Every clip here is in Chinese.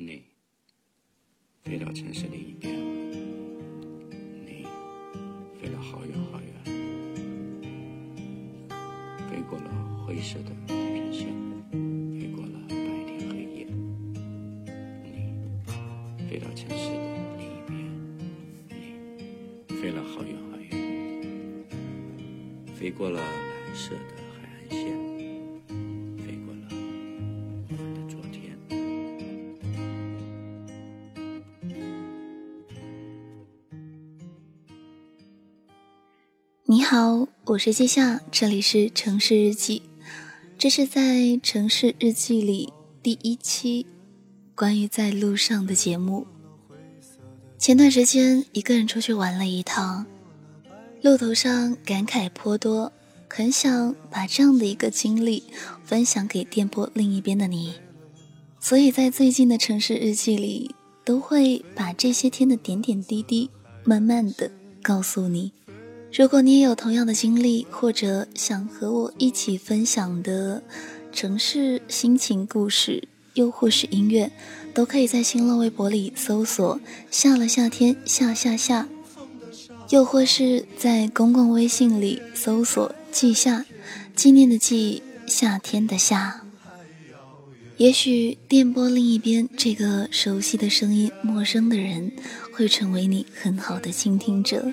你飞到城市另一边，你飞了好远好远，飞过了灰色的地平线，飞过了白天黑夜。你飞到城市的另一边，你飞了好远好远，飞过了蓝色的你好，我是季夏，这里是城市日记。这是在城市日记里第一期关于在路上的节目。前段时间一个人出去玩了一趟，路途上感慨颇多，很想把这样的一个经历分享给电波另一边的你。所以在最近的城市日记里，都会把这些天的点点滴滴，慢慢的告诉你。如果你也有同样的经历，或者想和我一起分享的城市心情故事，又或是音乐，都可以在新浪微博里搜索“下了夏天下下下”，又或是在公共微信里搜索“季夏”，纪念的季，夏天的夏。也许电波另一边这个熟悉的声音，陌生的人，会成为你很好的倾听者。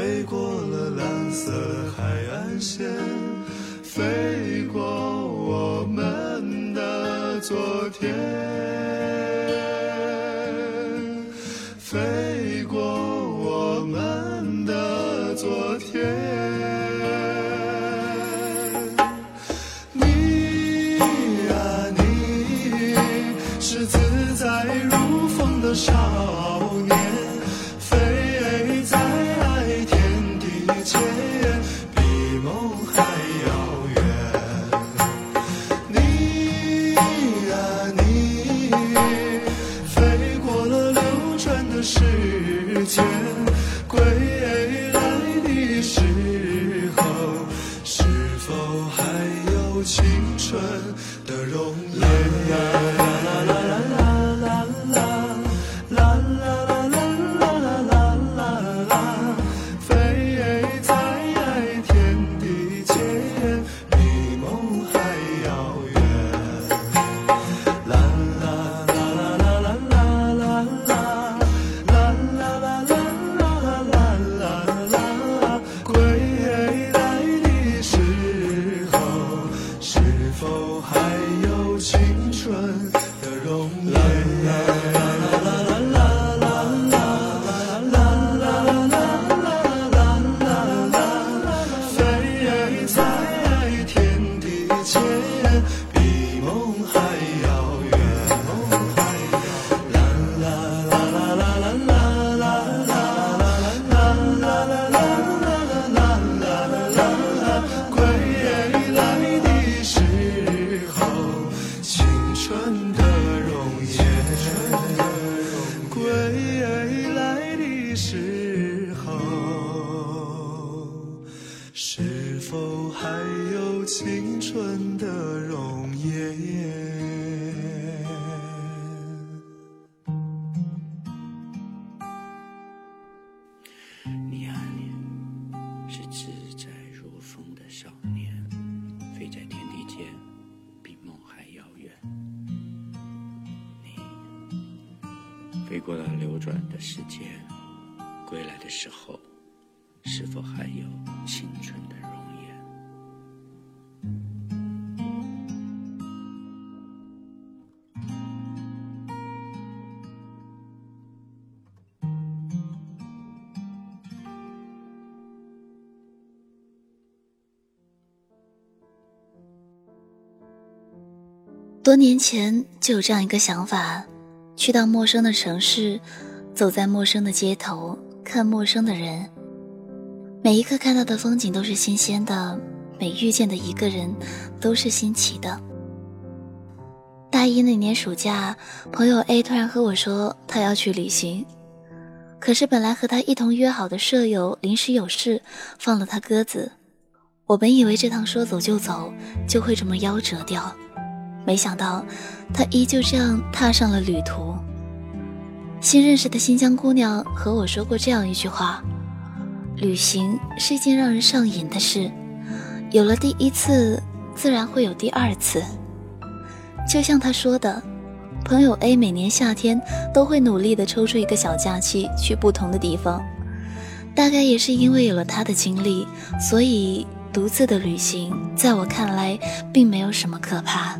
飞过了蓝色海岸线，飞过我们的昨天，世间。春的容颜归来的时候是否还有青春？过了流转的时间，归来的时候，是否还有青春的容颜？多年前就有这样一个想法：去到陌生的城市，走在陌生的街头，看陌生的人。每一刻看到的风景都是新鲜的，每遇见的一个人都是新奇的。大一那年暑假，朋友 A 突然和我说他要去旅行，可是本来和他一同约好的舍友临时有事，放了他鸽子。我本以为这趟说走就走就会这么夭折掉。没想到，他依旧这样踏上了旅途。新认识的新疆姑娘和我说过这样一句话：“旅行是一件让人上瘾的事，有了第一次，自然会有第二次。”就像他说的，朋友 A 每年夏天都会努力的抽出一个小假期去不同的地方。大概也是因为有了他的经历，所以独自的旅行在我看来并没有什么可怕。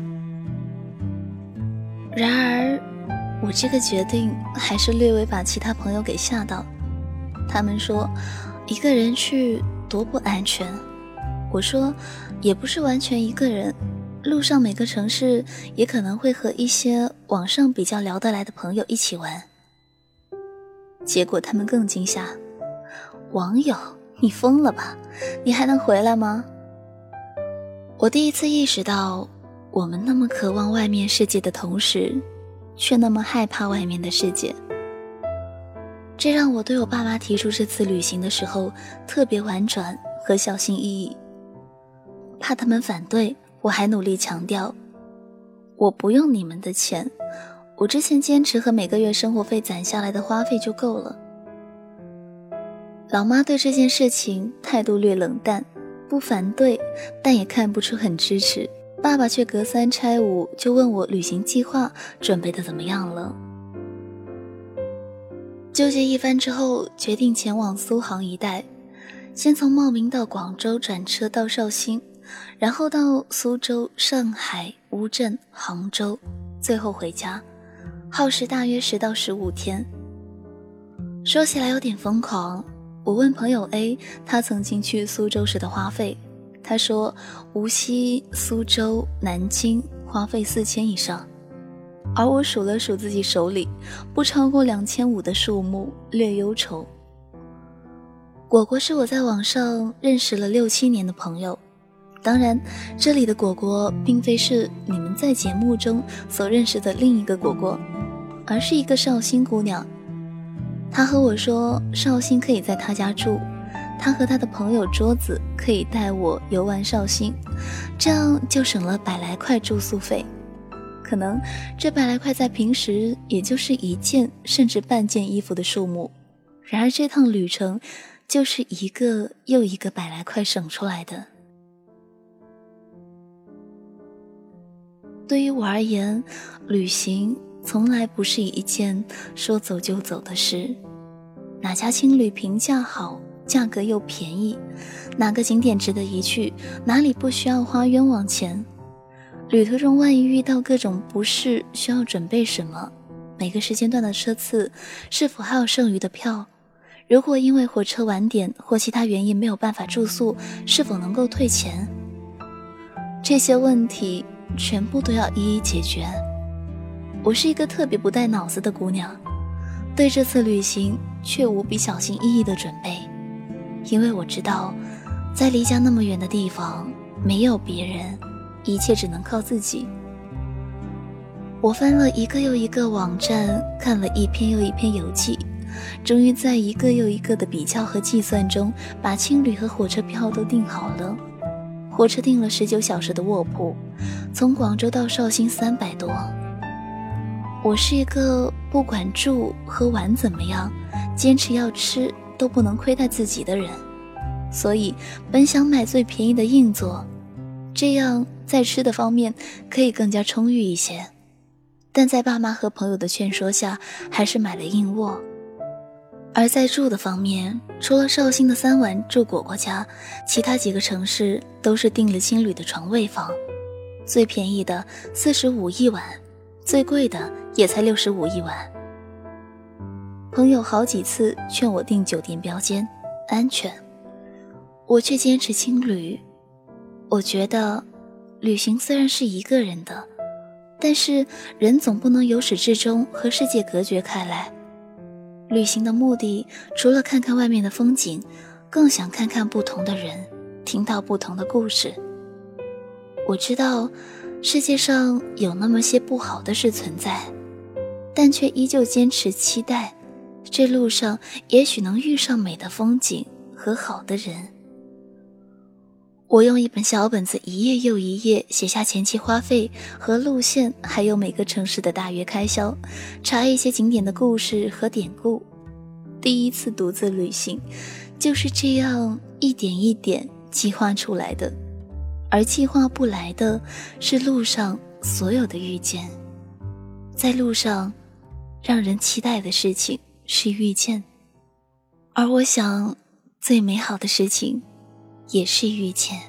然而，我这个决定还是略微把其他朋友给吓到。他们说，一个人去多不安全。我说，也不是完全一个人，路上每个城市也可能会和一些网上比较聊得来的朋友一起玩。结果他们更惊吓，网友，你疯了吧？你还能回来吗？我第一次意识到。我们那么渴望外面世界的同时，却那么害怕外面的世界。这让我对我爸妈提出这次旅行的时候特别婉转和小心翼翼，怕他们反对。我还努力强调，我不用你们的钱，我之前坚持和每个月生活费攒下来的花费就够了。老妈对这件事情态度略冷淡，不反对，但也看不出很支持。爸爸却隔三差五就问我旅行计划准备的怎么样了。纠结一番之后，决定前往苏杭一带，先从茂名到广州转车到绍兴，然后到苏州、上海、乌镇、杭州，最后回家，耗时大约十到十五天。说起来有点疯狂，我问朋友 A，他曾经去苏州时的花费。他说：“无锡、苏州、南京花费四千以上，而我数了数自己手里不超过两千五的数目，略忧愁。”果果是我在网上认识了六七年的朋友，当然，这里的果果并非是你们在节目中所认识的另一个果果，而是一个绍兴姑娘。她和我说，绍兴可以在她家住。他和他的朋友桌子可以带我游玩绍兴，这样就省了百来块住宿费。可能这百来块在平时也就是一件甚至半件衣服的数目，然而这趟旅程就是一个又一个百来块省出来的。对于我而言，旅行从来不是一件说走就走的事，哪家青旅评价好？价格又便宜，哪个景点值得一去？哪里不需要花冤枉钱？旅途中万一遇到各种不适，需要准备什么？每个时间段的车次是否还有剩余的票？如果因为火车晚点或其他原因没有办法住宿，是否能够退钱？这些问题全部都要一一解决。我是一个特别不带脑子的姑娘，对这次旅行却无比小心翼翼的准备。因为我知道，在离家那么远的地方，没有别人，一切只能靠自己。我翻了一个又一个网站，看了一篇又一篇游记，终于在一个又一个的比较和计算中，把青旅和火车票都订好了。火车订了十九小时的卧铺，从广州到绍兴三百多。我是一个不管住和玩怎么样，坚持要吃都不能亏待自己的人，所以本想买最便宜的硬座，这样在吃的方面可以更加充裕一些。但在爸妈和朋友的劝说下，还是买了硬卧。而在住的方面，除了绍兴的三晚住果果家，其他几个城市都是订了青旅的床位房，最便宜的四十五一晚，最贵的也才六十五一晚。朋友好几次劝我订酒店标间，安全，我却坚持青旅。我觉得，旅行虽然是一个人的，但是人总不能由始至终和世界隔绝开来。旅行的目的，除了看看外面的风景，更想看看不同的人，听到不同的故事。我知道，世界上有那么些不好的事存在，但却依旧坚持期待，这路上也许能遇上美的风景和好的人。我用一本小本子，一页又一页写下前期花费和路线，还有每个城市的大约开销，查一些景点的故事和典故。第一次独自旅行，就是这样一点一点计划出来的，而计划不来的是路上所有的遇见。在路上，让人期待的事情是遇见，而我想，最美好的事情。也是遇见。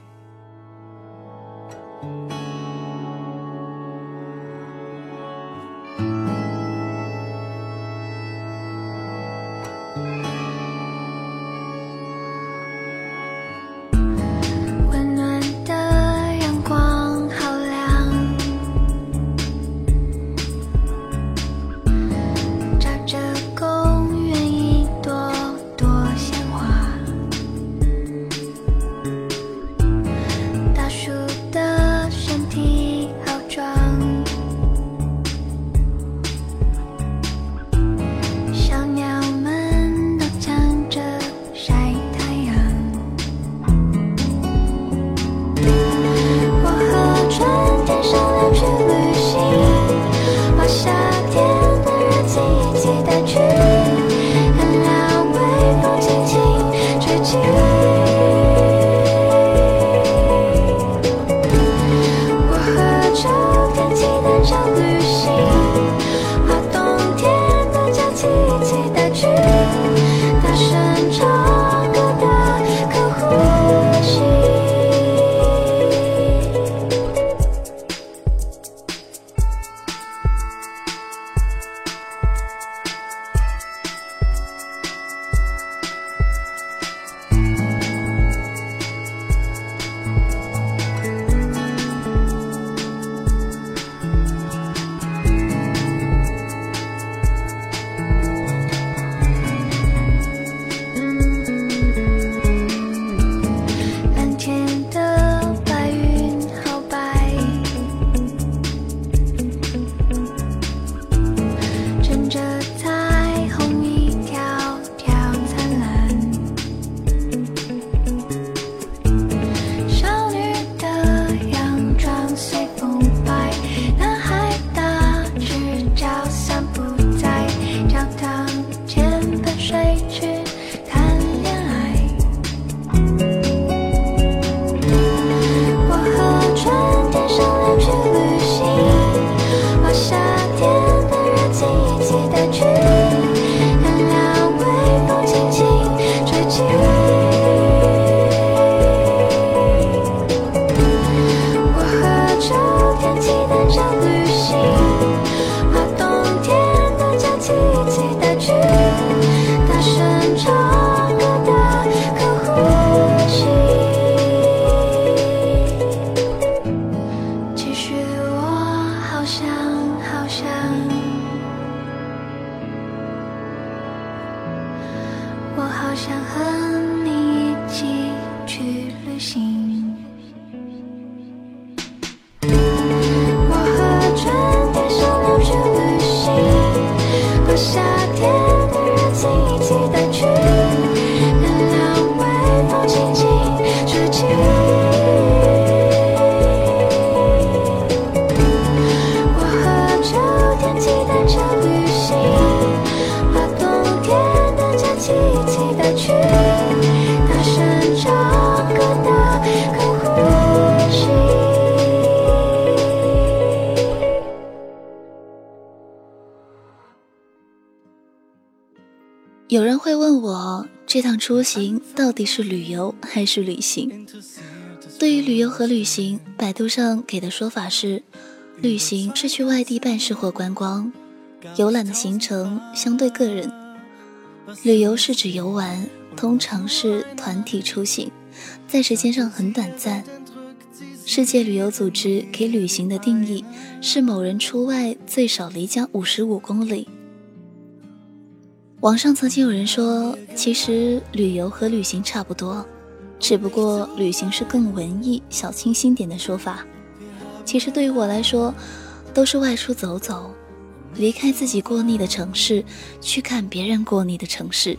这趟出行到底是旅游还是旅行？对于旅游和旅行，百度上给的说法是：旅行是去外地办事或观光，游览的行程相对个人；旅游是指游玩，通常是团体出行，在时间上很短暂。世界旅游组织给旅行的定义是某人出外最少离家五十五公里。网上曾经有人说，其实旅游和旅行差不多，只不过旅行是更文艺、小清新点的说法。其实对于我来说，都是外出走走，离开自己过腻的城市，去看别人过腻的城市，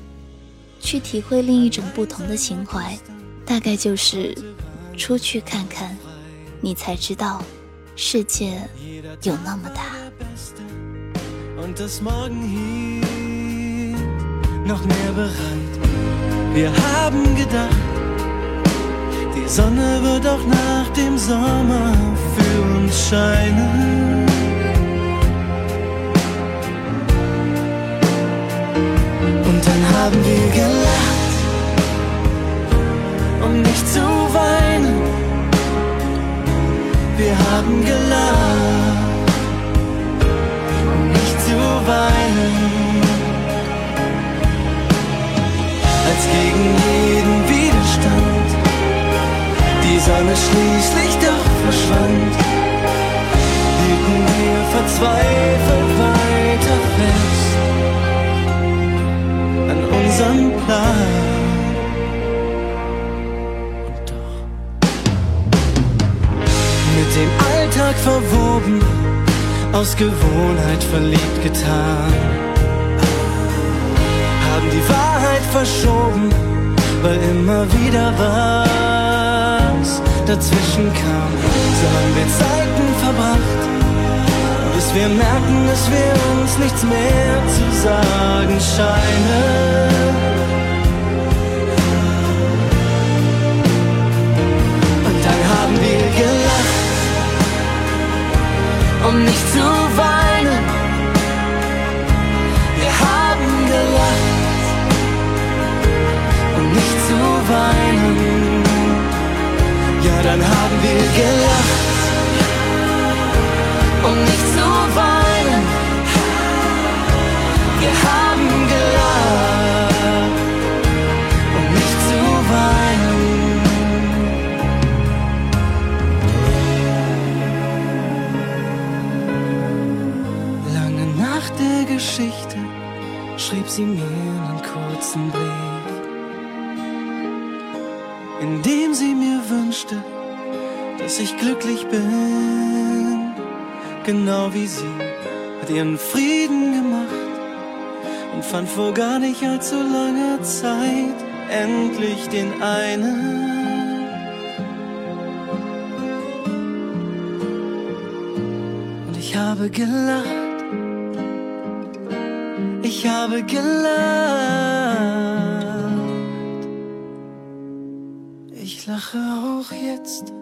去体会另一种不同的情怀。大概就是出去看看，你才知道世界有那么大。Noch mehr bereit. Wir haben gedacht, die Sonne wird auch nach dem Sommer für uns scheinen. Und dann haben wir gelacht, um nicht zu weinen. Wir haben gelacht, Sonne schließlich doch verschwand, hielten wir verzweifelt weiter fest an unserem Plan. Und mit dem Alltag verwoben, aus Gewohnheit verliebt getan haben die Wahrheit verschoben, weil immer wieder was dazwischen kam. So haben wir Zeiten verbracht, bis wir merken, dass wir uns nichts mehr zu sagen scheinen. Und dann haben wir gelacht, um nicht zu weinen. Wir haben gelacht nicht zu weinen. Dann haben wir gelacht, um nicht zu weinen. Wir haben gelacht, um nicht zu weinen. Lange nach der Geschichte schrieb sie mir einen kurzen Brief wünschte, dass ich glücklich bin. Genau wie sie hat ihren Frieden gemacht und fand vor gar nicht allzu langer Zeit endlich den einen. Und ich habe gelacht, ich habe gelacht. Ich lache auch jetzt,